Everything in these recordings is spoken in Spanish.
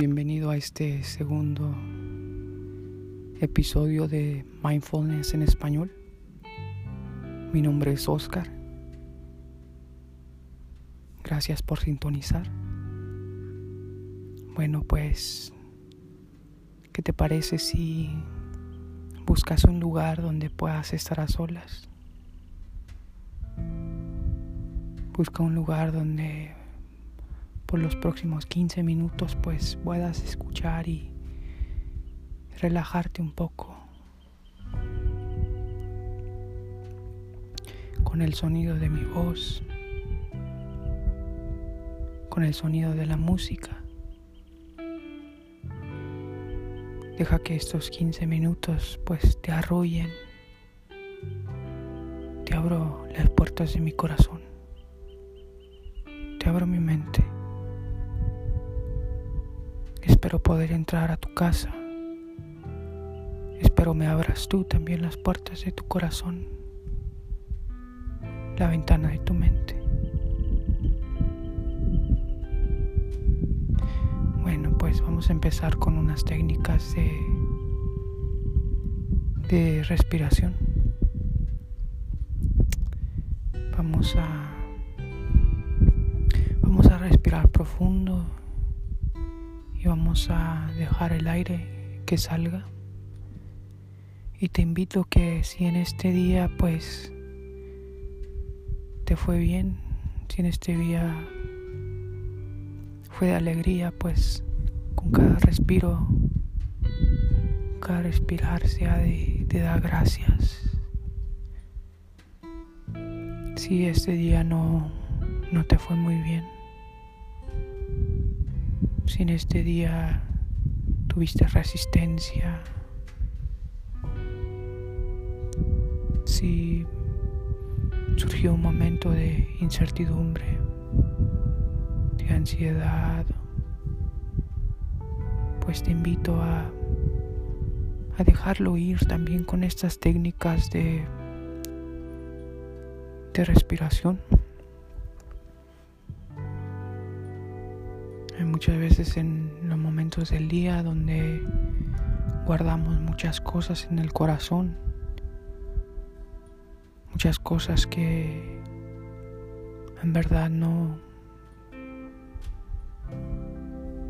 Bienvenido a este segundo episodio de Mindfulness en español. Mi nombre es Oscar. Gracias por sintonizar. Bueno, pues, ¿qué te parece si buscas un lugar donde puedas estar a solas? Busca un lugar donde por los próximos 15 minutos pues puedas escuchar y relajarte un poco con el sonido de mi voz, con el sonido de la música. Deja que estos 15 minutos pues te arrullen. Te abro las puertas de mi corazón. Te abro mi mente. Espero poder entrar a tu casa. Espero me abras tú también las puertas de tu corazón, la ventana de tu mente. Bueno, pues vamos a empezar con unas técnicas de, de respiración. Vamos a vamos a respirar profundo y vamos a dejar el aire que salga. Y te invito que si en este día pues te fue bien, si en este día fue de alegría, pues con cada respiro, cada respirar sea de, de dar gracias. Si este día no, no te fue muy bien, si en este día tuviste resistencia, si surgió un momento de incertidumbre, de ansiedad, pues te invito a, dejarlo ir también con estas técnicas de respiración. Muchas veces en los momentos del día donde guardamos muchas cosas en el corazón, muchas cosas que en verdad no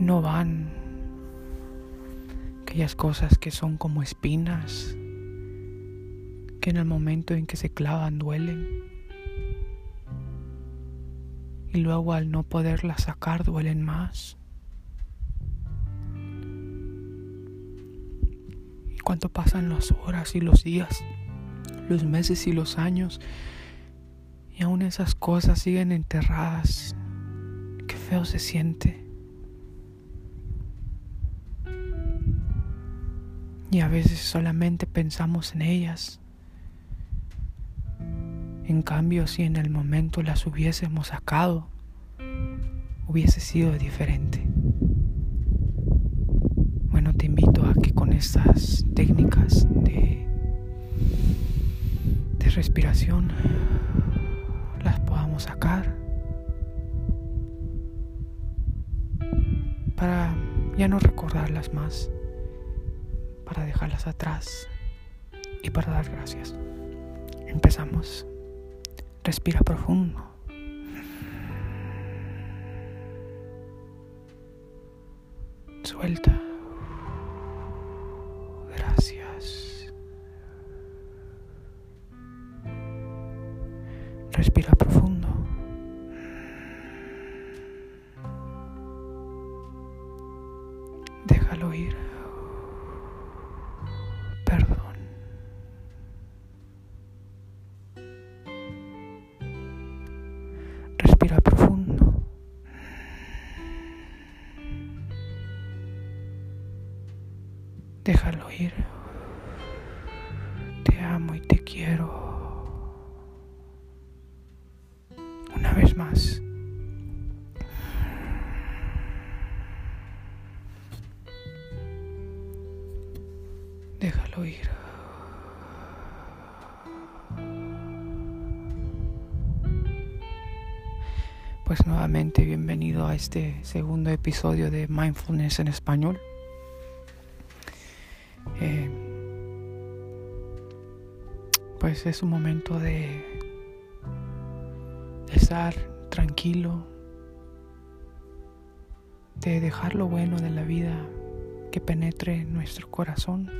no van aquellas cosas que son como espinas que en el momento en que se clavan duelen y luego al no poderla sacar duelen más. Y cuánto pasan las horas y los días, los meses y los años, y aún esas cosas siguen enterradas, qué feo se siente. Y a veces solamente pensamos en ellas en cambio, si en el momento las hubiésemos sacado, hubiese sido diferente. Bueno, te invito a que con estas técnicas de, de respiración las podamos sacar para ya no recordarlas más, para dejarlas atrás y para dar gracias. Empezamos. Respira profundo. Suelta. Gracias. Respira profundo. Déjalo ir. Te amo y te quiero. Una vez más. Déjalo ir. Pues nuevamente bienvenido a este segundo episodio de Mindfulness en español. Pues es un momento de, estar tranquilo, de dejar lo bueno de la vida que penetre en nuestro corazón,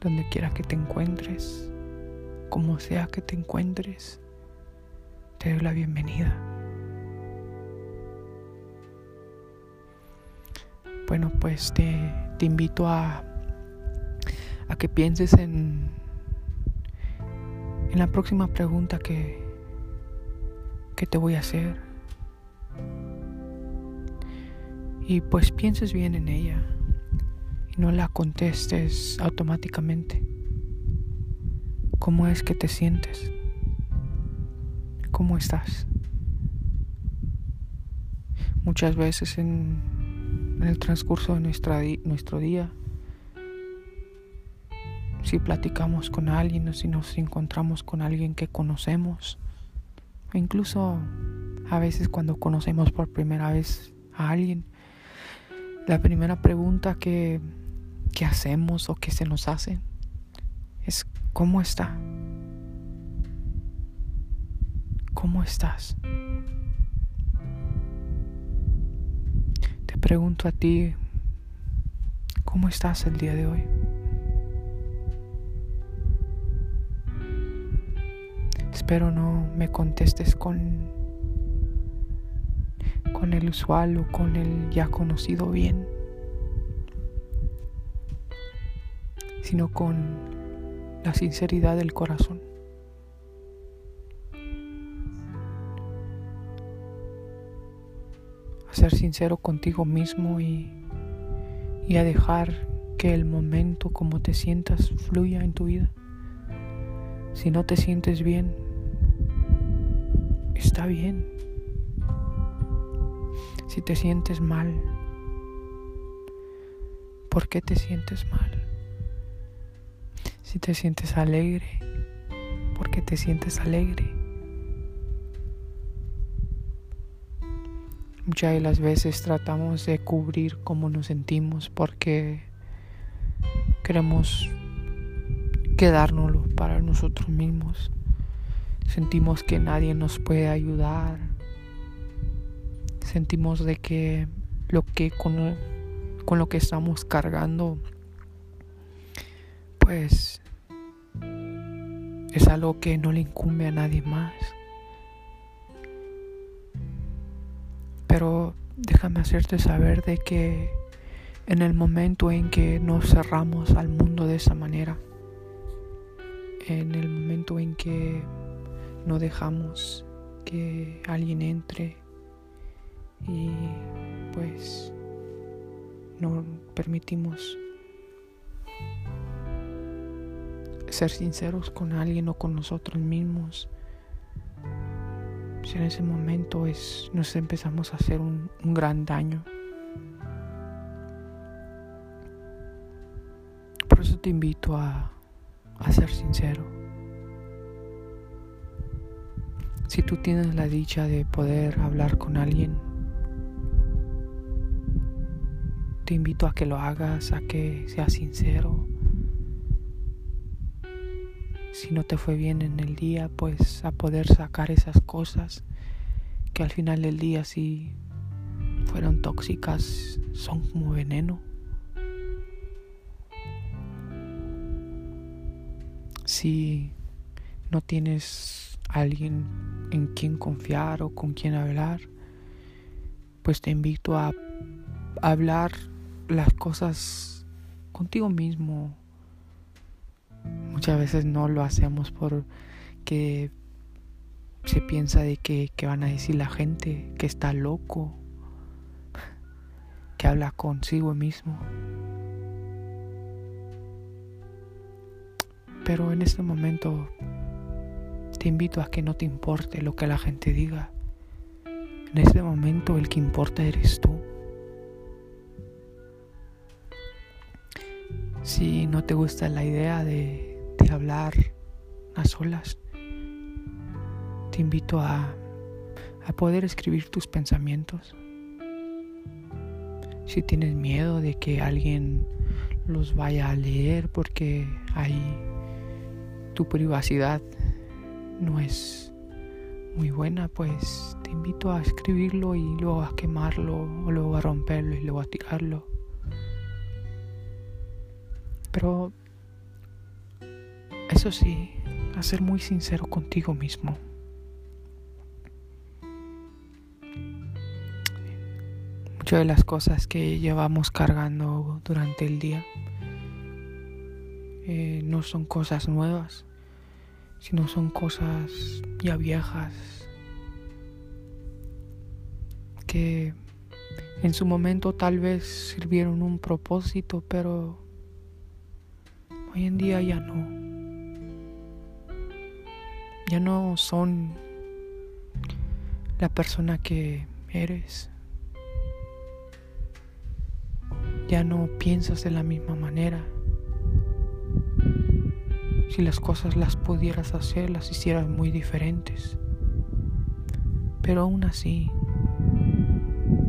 donde quiera que te encuentres, como sea que te encuentres, te doy la bienvenida. Bueno, pues te, te invito a, a que pienses en, en la próxima pregunta que, que te voy a hacer. Y pues pienses bien en ella y no la contestes automáticamente. ¿Cómo es que te sientes? ¿Cómo estás? Muchas veces en, en el transcurso de nuestra, nuestro día, si platicamos con alguien o si nos encontramos con alguien que conocemos, o incluso a veces cuando conocemos por primera vez a alguien, la primera pregunta que, que hacemos o que se nos hace es ¿cómo está? ¿Cómo estás? Te pregunto a ti, ¿cómo estás el día de hoy? Espero no me contestes con con el usual o con el ya conocido bien, sino con la sinceridad del corazón. A ser sincero contigo mismo y, y a dejar que el momento como te sientas fluya en tu vida. Si no te sientes bien, está bien si te sientes mal. ¿Por qué te sientes mal? Si te sientes alegre, ¿por qué te sientes alegre? Muchas de las veces tratamos de cubrir cómo nos sentimos porque queremos quedárnoslo para nosotros mismos. Sentimos que nadie nos puede ayudar sentimos de que lo que con, con lo que estamos cargando pues es algo que no le incumbe a nadie más. Pero déjame hacerte saber de que en el momento en que nos cerramos al mundo de esa manera, en el momento en que no dejamos que alguien entre y pues no permitimos ser sinceros con alguien o con nosotros mismos. Si en ese momento es, nos empezamos a hacer un, gran daño. Por eso te invito a, a ser sincero. Si tú tienes la dicha de poder hablar con alguien Te invito a que lo hagas, a que seas sincero. Si no te fue bien en el día, pues a poder sacar esas cosas que al final del día si fueron tóxicas, son como veneno. Si no tienes alguien en quien confiar o con quien hablar, pues te invito a hablar las cosas contigo mismo. Muchas veces no lo hacemos porque se piensa de que, que van a decir la gente que está loco, que habla consigo mismo. Pero en este momento te invito a que no te importe lo que la gente diga. En este momento el que importa eres tú. Si no te gusta la idea de, hablar a solas, te invito a, a poder escribir tus pensamientos. Si tienes miedo de que alguien los vaya a leer porque ahí tu privacidad no es muy buena, pues te invito a escribirlo y luego a quemarlo, o luego a romperlo y luego a tirarlo. Pero eso sí, a ser muy sincero contigo mismo. Muchas de las cosas que llevamos cargando durante el día eh, no son cosas nuevas, sino son cosas ya viejas que en su momento tal vez sirvieron un propósito, pero hoy en día ya no. Ya no son la persona que eres. Ya no piensas de la misma manera. Si las cosas las pudieras hacer, las hicieras muy diferentes. Pero aún así,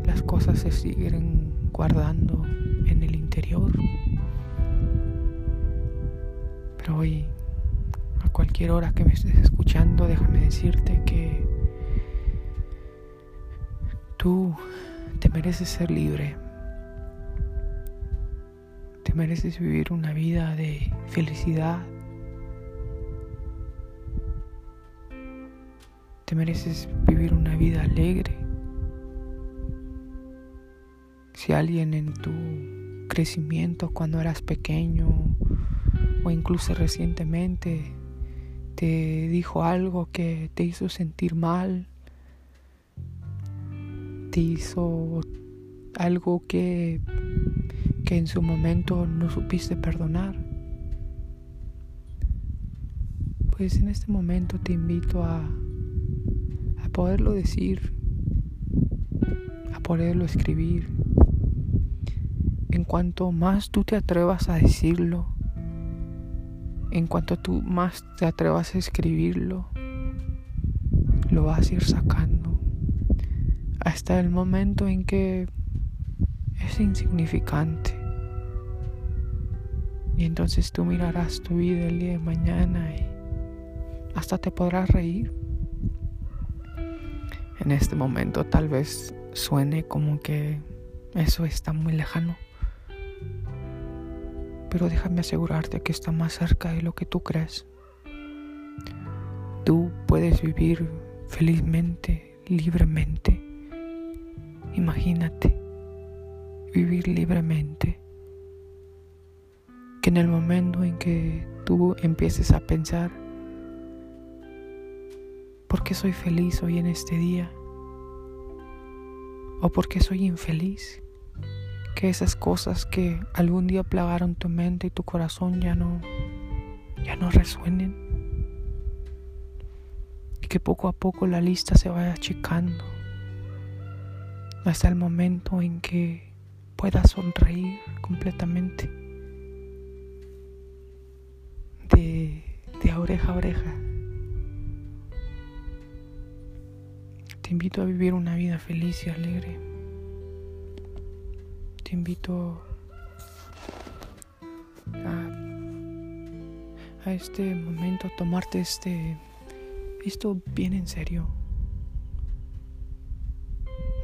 las cosas se siguen guardando en el interior. Pero hoy, a cualquier hora que me estés escuchando, déjame decirte que tú te mereces ser libre. Te mereces vivir una vida de felicidad. Te mereces vivir una vida alegre. Si alguien en tu crecimiento cuando eras pequeño o incluso recientemente te dijo algo que te hizo sentir mal, te hizo algo que, que en su momento no supiste perdonar, pues en este momento te invito a, poderlo decir, a poderlo escribir. En cuanto más tú te atrevas a decirlo, en cuanto tú más te atrevas a escribirlo, lo vas a ir sacando hasta el momento en que es insignificante. Y entonces tú mirarás tu vida el día de mañana y hasta te podrás reír. En este momento tal vez suene como que eso está muy lejano pero déjame asegurarte que está más cerca de lo que tú crees. Tú puedes vivir felizmente, libremente. Imagínate vivir libremente. Que en el momento en que tú empieces a pensar, ¿por qué soy feliz hoy en este día? ¿O por qué soy infeliz? que esas cosas que algún día plagaron tu mente y tu corazón ya no ya no resuenen y que poco a poco la lista se vaya achicando hasta el momento en que puedas sonreír completamente de, de oreja a oreja. Te invito a vivir una vida feliz y alegre te invito a, este momento, a tomarte este, esto bien en serio.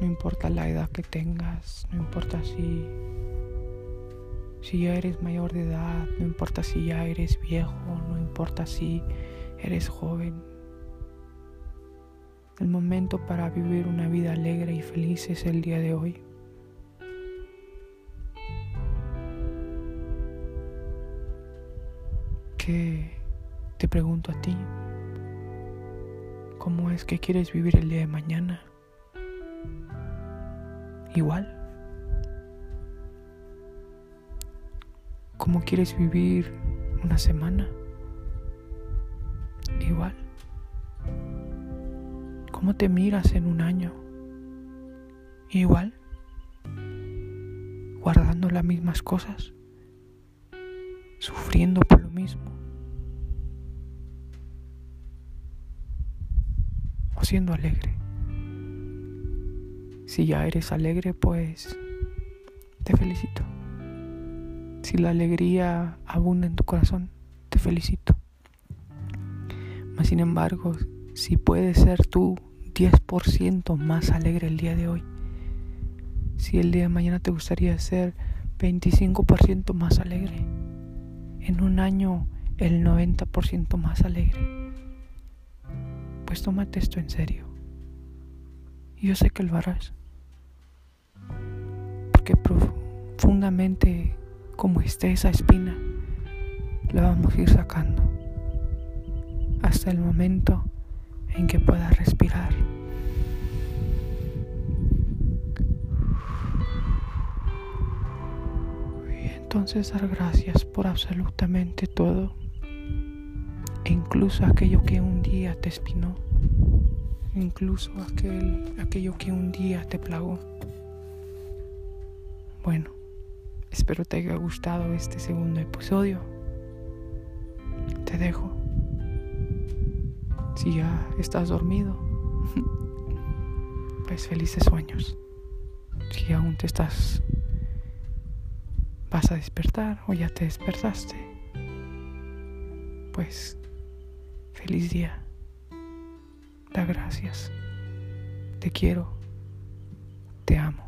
No importa la edad que tengas, no importa si, si ya eres mayor de edad, no importa si ya eres viejo, no importa si eres joven. El momento para vivir una vida alegre y feliz es el día de hoy. que te pregunto a ti, ¿cómo es que quieres vivir el día de mañana? Igual. ¿Cómo quieres vivir una semana? Igual. ¿Cómo te miras en un año? Igual. Guardando las mismas cosas. Sufriendo por lo mismo. siendo alegre. Si ya eres alegre, pues te felicito. Si la alegría abunda en tu corazón, te felicito. Mas sin embargo, si puedes ser tú 10% más alegre el día de hoy, si el día de mañana te gustaría ser 25% más alegre, en un año el 90% más alegre, pues tómate esto en serio. Yo sé que lo harás. Porque profundamente como esté esa espina, la vamos a ir sacando hasta el momento en que puedas respirar. Y entonces dar gracias por absolutamente todo, e incluso aquello que un día te espinó, incluso aquel, aquello que un día te plagó. Bueno, espero te haya gustado este segundo episodio. Te dejo. Si ya estás dormido, pues felices sueños. Si aún te estás, vas a despertar o ya te despertaste, pues feliz día. Da gracias. Te quiero. Te amo.